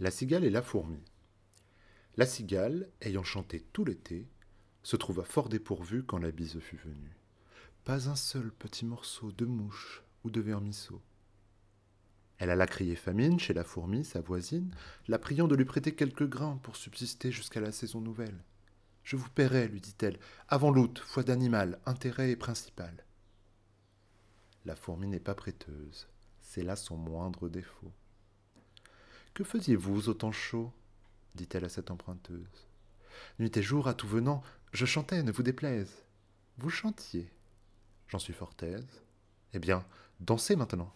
La cigale et la fourmi. La cigale, ayant chanté tout l'été, se trouva fort dépourvue quand la bise fut venue. Pas un seul petit morceau de mouche ou de vermisseau. Elle alla crier famine chez la fourmi, sa voisine, la priant de lui prêter quelques grains pour subsister jusqu'à la saison nouvelle. Je vous paierai, lui dit-elle, avant l'août, foi d'animal, intérêt et principal. La fourmi n'est pas prêteuse, c'est là son moindre défaut. Que faisiez-vous au temps chaud dit-elle à cette emprunteuse. Nuit et jour, à tout venant, je chantais, ne vous déplaise. Vous chantiez. J'en suis fort aise. Eh bien, dansez maintenant.